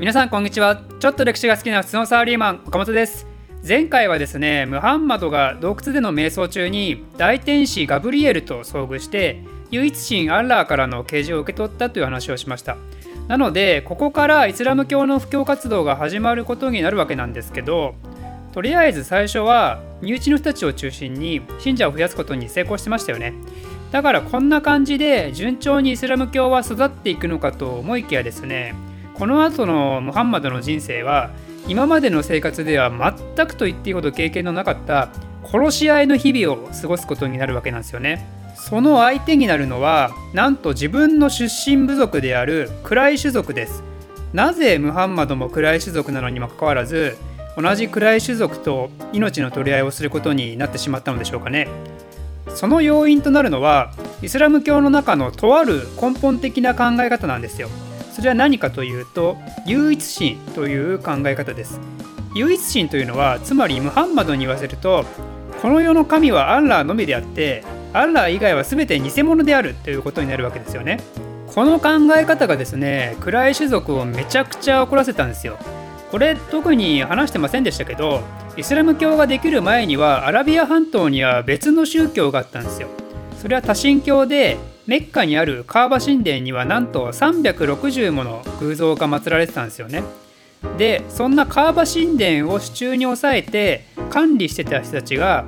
皆さんこんにちは。ちょっと歴史が好きな普通のサラリーマン岡本です。前回はですねムハンマドが洞窟での瞑想中に大天使ガブリエルと遭遇して唯一神アッラーからの啓示を受け取ったという話をしました。なのでここからイスラム教の布教活動が始まることになるわけなんですけどとりあえず最初は身内の人たちを中心に信者を増やすことに成功してましたよね。だからこんな感じで順調にイスラム教は育っていくのかと思いきやですねこの後のムハンマドの人生は今までの生活では全くと言っていいほど経験のなかった殺し合いの日々を過ごすことになるわけなんですよね。その相手になるのはなんと自分の出身部族であるクライ種族です。なぜムハンマドもクライ種族なのにもかかわらず同じクライ種族と命の取り合いをすることになってしまったのでしょうかね。その要因となるのはイスラム教の中のとある根本的な考え方なんですよ。それは何かというと唯一神という考え方です。唯一神というのはつまりムハンマドに言わせるとこの世の神はアンラーのみであってアンラー以外は全て偽物であるということになるわけですよね。この考え方がですね暗い種族をめちゃくちゃ怒らせたんですよ。これ特に話してませんでしたけどイスラム教ができる前にはアラビア半島には別の宗教があったんですよ。それは多神教でメッカにあるカーバ神殿にはなんと360もの偶像が祀られてたんですよね。でそんなカーバ神殿を手中に抑えて管理してた人たちが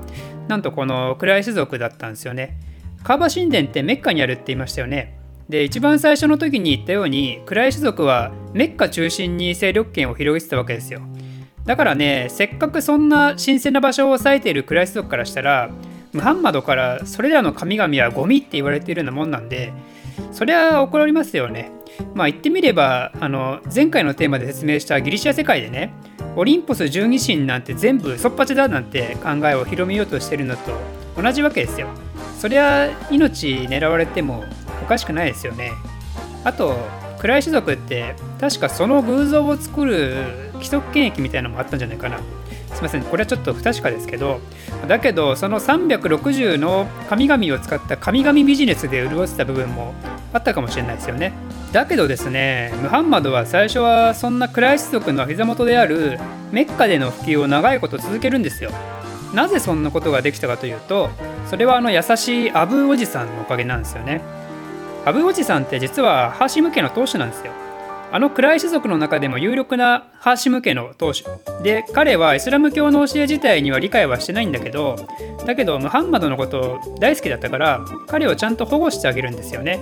なんとこのクライス族だったんですよね。カーバ神殿ってメッカにあるって言いましたよね。で一番最初の時に言ったようにクライス族はメッカ中心に勢力圏を広げてたわけですよ。だからねせっかくそんな神聖な場所を抑えているクライス族からしたらムハンマドからそれらの神々はゴミって言われているようなもんなんでそりゃ怒られますよね。まあ言ってみればあの前回のテーマで説明したギリシャ世界でねオリンポス十二神なんて全部そっぱちだなんて考えを広めようとしてるのと同じわけですよ。そりゃ命狙われてもおかしくないですよね。あと暗い種族って確かその偶像を作る既得権益みたいなのもあったんじゃないかな。すいません。これはちょっと不確かですけどだけどその360の神々を使った神々ビジネスで潤ってた部分もあったかもしれないですよね。だけどですねムハンマドは最初はそんなクライス族の膝元であるメッカでの普及を長いこと続けるんですよ。なぜそんなことができたかというとそれはあの優しいアブーおじさんのおかげなんですよね。アブーおじさんって実はハーシム家の当主なんですよ。あのクライ種族の中でも有力なハーシム家の当主。で彼はイスラム教の教え自体には理解はしてないんだけどだけどムハンマドのこと大好きだったから彼をちゃんと保護してあげるんですよね。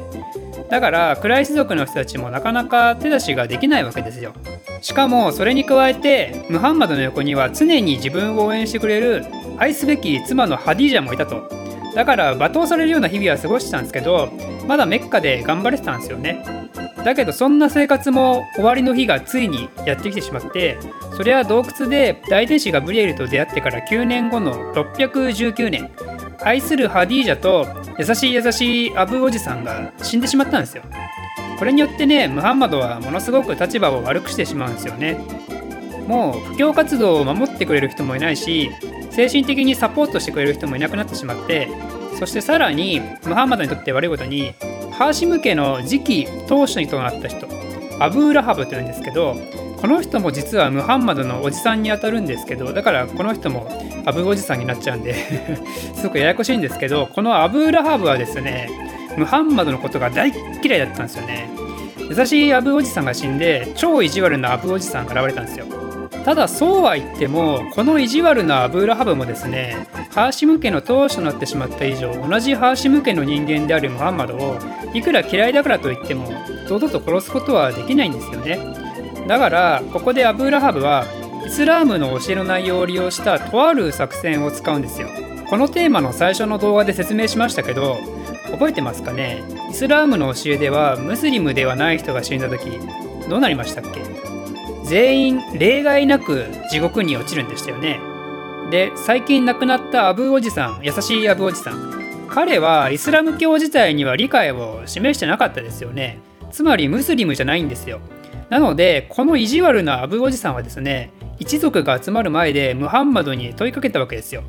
だからクライ種族の人たちもなかなか手出しができないわけですよ。しかもそれに加えてムハンマドの横には常に自分を応援してくれる愛すべき妻のハディジャもいたと。だから罵倒されるような日々は過ごしてたんですけどまだメッカで頑張れてたんですよね。だけどそんな生活も終わりの日がついにやってきてしまってそれは洞窟で大天使ガブリエルと出会ってから9年後の619年愛するハディージャと優しい優しいアブおじさんが死んでしまったんですよ。これによってねムハンマドはものすごく立場を悪くしてしまうんですよね。もう布教活動を守ってくれる人もいないし精神的にサポートしてくれる人もいなくなってしまってそしてさらにムハンマドにとって悪いことにハーシム家の次期当主となった人アブーラハブというんですけどこの人も実はムハンマドのおじさんにあたるんですけどだからこの人もアブおじさんになっちゃうんで すごくややこしいんですけどこのアブーラハブはですねムハンマドのことが大嫌いだったんですよね。優しいアブおじさんが死んで超意地悪なアブおじさんが現れたんですよ。ただそうは言ってもこの意地悪なアブーラハブもですねハーシム家の当主となってしまった以上同じハーシム家の人間であるムハンマドをいくら嫌いだからといっても堂々と殺すことはできないんですよね。だからここでアブーラハブはイスラームの教えの内容を利用したとある作戦を使うんですよ。このテーマの最初の動画で説明しましたけど覚えてますかね？イスラームの教えではムスリムではない人が死んだ時どうなりましたっけ？全員例外なく地獄に落ちるんでしたよね。で最近亡くなったアブおじさん優しいアブおじさん。彼はイスラム教自体には理解を示してなかったですよね。つまりムスリムじゃないんですよ。なのでこの意地悪なアブおじさんはですね一族が集まる前でムハンマドに問いかけたわけですよ。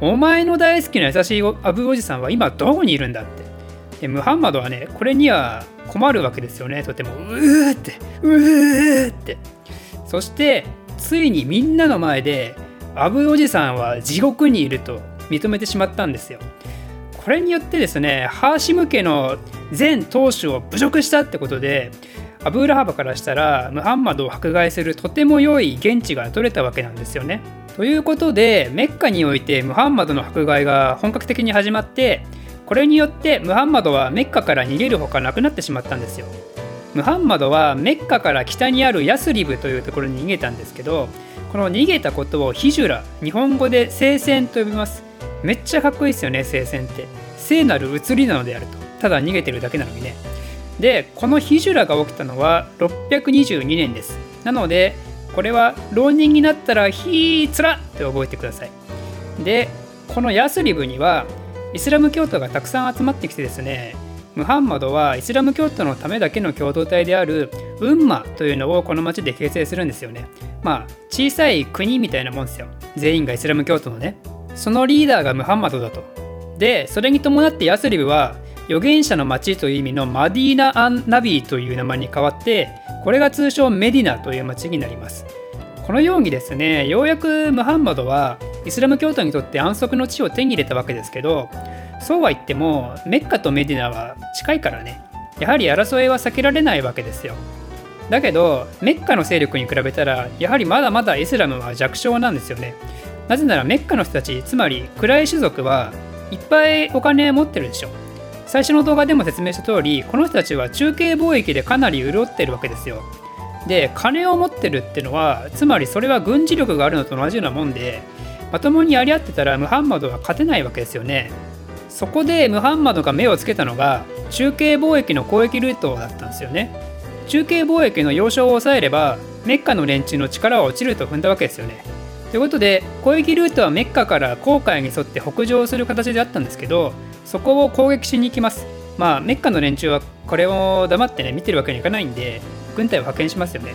お前の大好きな優しいアブおじさんは今どこにいるんだって。でムハンマドはねこれには困るわけですよね。とてもうーってうーって。そしてついにみんなの前でアブおじさんは地獄にいると認めてしまったんですよ。これによってですねハーシム家の全当主を侮辱したってことでアブーラハバからしたらムハンマドを迫害するとても良い現地が取れたわけなんですよね。ということでメッカにおいてムハンマドの迫害が本格的に始まってこれによってムハンマドはメッカから逃げるほかなくなってしまったんですよ。ムハンマドはメッカから北にあるヤスリブというところに逃げたんですけどこの逃げたことをヒジュラ日本語で聖戦と呼びます。めっちゃかっこいいですよね聖戦って。聖なる移りなのであると。ただ逃げてるだけなのにね。でこのヒジュラが起きたのは622年です。なのでこれは浪人になったらヒーツラって覚えてください。でこのヤスリブにはイスラム教徒がたくさん集まってきてですねムハンマドはイスラム教徒のためだけの共同体であるウンマというのをこの町で形成するんですよね。まあ小さい国みたいなもんですよ。全員がイスラム教徒のね。そのリーダーがムハンマドだと。でそれに伴ってヤスリブは預言者の町という意味のマディーナ・アン・ナビーという名前に変わってこれが通称メディナという町になります。このようにですねようやくムハンマドはイスラム教徒にとって安息の地を手に入れたわけですけどそうは言ってもメッカとメディナは近いからね。やはり争いは避けられないわけですよ。だけどメッカの勢力に比べたらやはりまだまだイスラムは弱小なんですよね。なぜならメッカの人たちつまり暗い種族はいっぱいお金持ってるでしょ。最初の動画でも説明した通りこの人たちは中継貿易でかなり潤ってるわけですよ。で金を持ってるってのはつまりそれは軍事力があるのと同じようなもんでまともにやり合ってたらムハンマドは勝てないわけですよね。そこでムハンマドが目をつけたのが中継貿易の交易ルートだったんですよね。中継貿易の要衝を抑えればメッカの連中の力は落ちると踏んだわけですよね。ということで交易ルートはメッカから航海に沿って北上する形であったんですけどそこを攻撃しに行きます。まあメッカの連中はこれを黙ってね見てるわけにはいかないんで軍隊を派遣しますよね。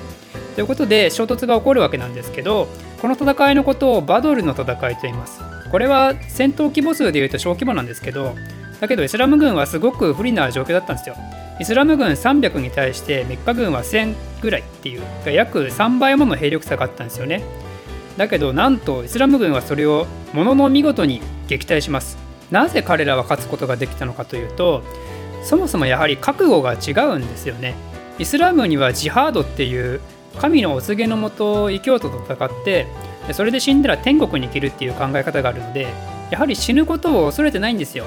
ということで衝突が起こるわけなんですけどこの戦いのことをバドルの戦いと言います。これは戦闘規模数でいうと小規模なんですけどだけどイスラム軍はすごく不利な状況だったんですよ。イスラム軍300に対してメッカ軍は1000ぐらいっていう約3倍もの兵力差があったんですよね。だけどなんとイスラム軍はそれをものの見事に撃退します。なぜ彼らは勝つことができたのかというとそもそもやはり覚悟が違うんですよね。イスラムにはジハードっていう神のお告げのもと異教徒と戦ってそれで死んだら天国に生きるっていう考え方があるのでやはり死ぬことを恐れてないんですよ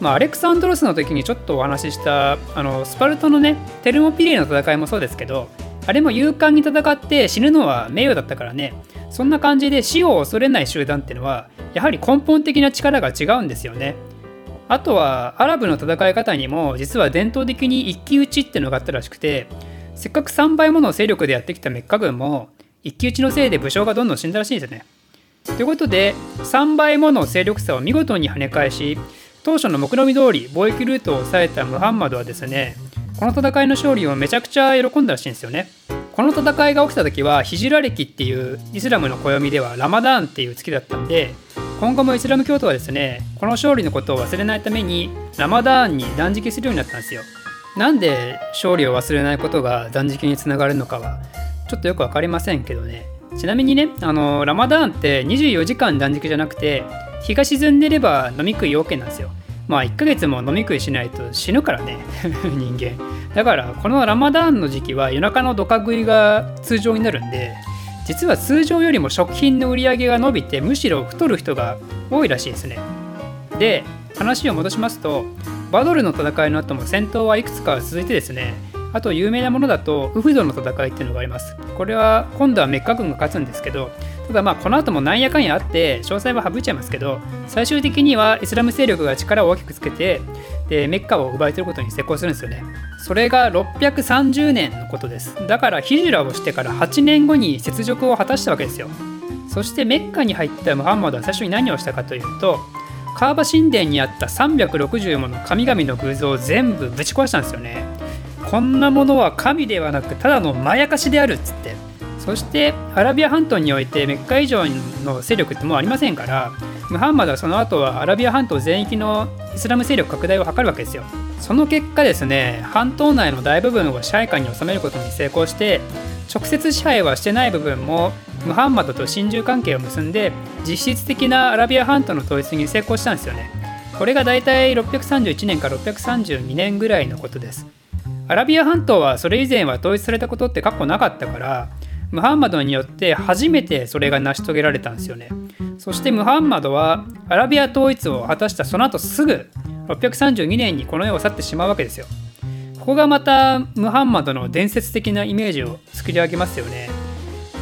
まあ、アレクサンドロスの時にちょっとお話ししたあのスパルタのねテルモピレイの戦いもそうですけどあれも勇敢に戦って死ぬのは名誉だったからねそんな感じで死を恐れない集団っていうのはやはり根本的な力が違うんですよね。あとはアラブの戦い方にも実は伝統的に一騎打ちっていうのがあったらしくてせっかく3倍もの勢力でやってきたメッカ軍も一騎打ちのせいで武将がどんどん死んだらしいんですよね。ということで3倍もの勢力差を見事に跳ね返し当初の目論見通り貿易ルートを抑えたムハンマドはですねこの戦いの勝利をめちゃくちゃ喜んだらしいんですよね。この戦いが起きた時はヒジラ歴っていうイスラムの暦ではラマダーンっていう月だったんで今後もイスラム教徒はですねこの勝利のことを忘れないためにラマダーンに断食するようになったんですよなんで勝利を忘れないことが断食につながるのかはちょっとよく分かりませんけどね。ちなみにねあのラマダーンって24時間断食じゃなくて日が沈んでれば飲み食い OK なんですよ。まあ1ヶ月も飲み食いしないと死ぬからね 人間。だからこのラマダーンの時期は夜中のドカ食いが通常になるんで実は通常よりも食品の売り上げが伸びてむしろ太る人が多いらしいですね。で話を戻しますとバドルの戦いの後も戦闘はいくつか続いてですね。あと有名なものだとウフドの戦いっていうのがあります。これは今度はメッカ軍が勝つんですけどただまあこの後もなんやかんやあって詳細は省いちゃいますけど最終的にはイスラム勢力が力を大きくつけてでメッカを奪い取ることに成功するんですよね。それが630年のことです。だからヒジュラをしてから8年後に雪辱を果たしたわけですよ。そしてメッカに入ったムハンマドは最初に何をしたかというとカーバ神殿にあった360もの神々の偶像を全部ぶち壊したんですよね。こんなものは神ではなくただのまやかしであるっつって。そしてアラビア半島においてメッカ以上の勢力ってもうありませんからムハンマドはその後はアラビア半島全域のイスラム勢力拡大を図るわけですよ。その結果ですね半島内の大部分を支配下に収めることに成功して直接支配はしてない部分もムハンマドと親中関係を結んで実質的なアラビア半島の統一に成功したんですよね。これがだいたい631年から632年ぐらいのことです。アラビア半島はそれ以前は統一されたことって過去なかったからムハンマドによって初めてそれが成し遂げられたんですよね。そしてムハンマドはアラビア統一を果たしたその後すぐ632年にこの世を去ってしまうわけですよ。ここがまたムハンマドの伝説的なイメージを作り上げますよね。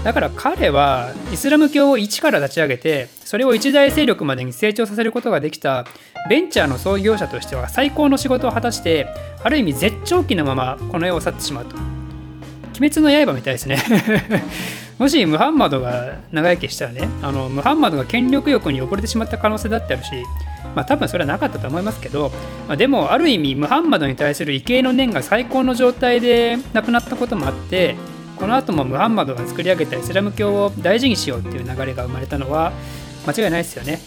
だから彼はイスラム教を一から立ち上げてそれを一大勢力までに成長させることができたベンチャーの創業者としては最高の仕事を果たしてある意味絶頂期のままこの世を去ってしまうと鬼滅の刃みたいですね。もしムハンマドが長生きしたらねあのムハンマドが権力欲に溺れてしまった可能性だってあるしまあ多分それはなかったと思いますけど、まあ、でもある意味ムハンマドに対する畏敬の念が最高の状態で亡くなったこともあってこの後もムハンマドが作り上げたイスラム教を大事にしようっていう流れが生まれたのは間違いないですよね。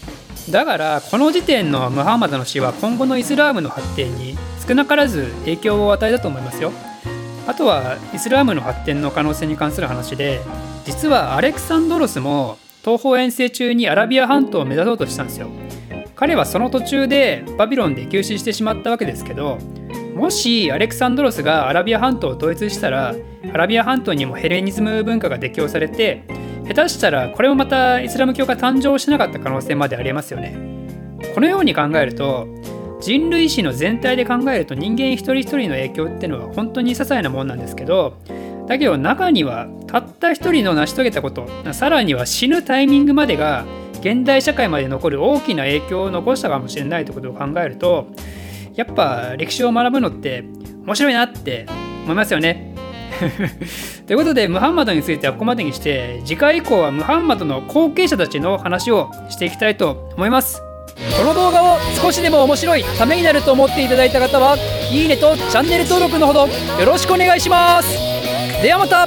だからこの時点のムハンマドの死は今後のイスラームの発展に少なからず影響を与えたと思いますよ。あとはイスラームの発展の可能性に関する話で実はアレクサンドロスも東方遠征中にアラビア半島を目指そうとしたんですよ。彼はその途中でバビロンで急死してしまったわけですけどもしアレクサンドロスがアラビア半島を統一したらアラビア半島にもヘレニズム文化が適用されて下手したらこれもまたイスラム教が誕生しなかった可能性までありますよねこのように考えると人類史の全体で考えると人間一人一人の影響ってのは本当に些細なもんなんですけどだけど中にはたった一人の成し遂げたことさらには死ぬタイミングまでが現代社会まで残る大きな影響を残したかもしれないということを考えるとやっぱ歴史を学ぶのって面白いなって思いますよね。ということでムハンマドについてはここまでにして次回以降はムハンマドの後継者たちの話をしていきたいと思います。この動画を少しでも面白いためになると思っていただいた方はいいねとチャンネル登録のほどよろしくお願いしますではまた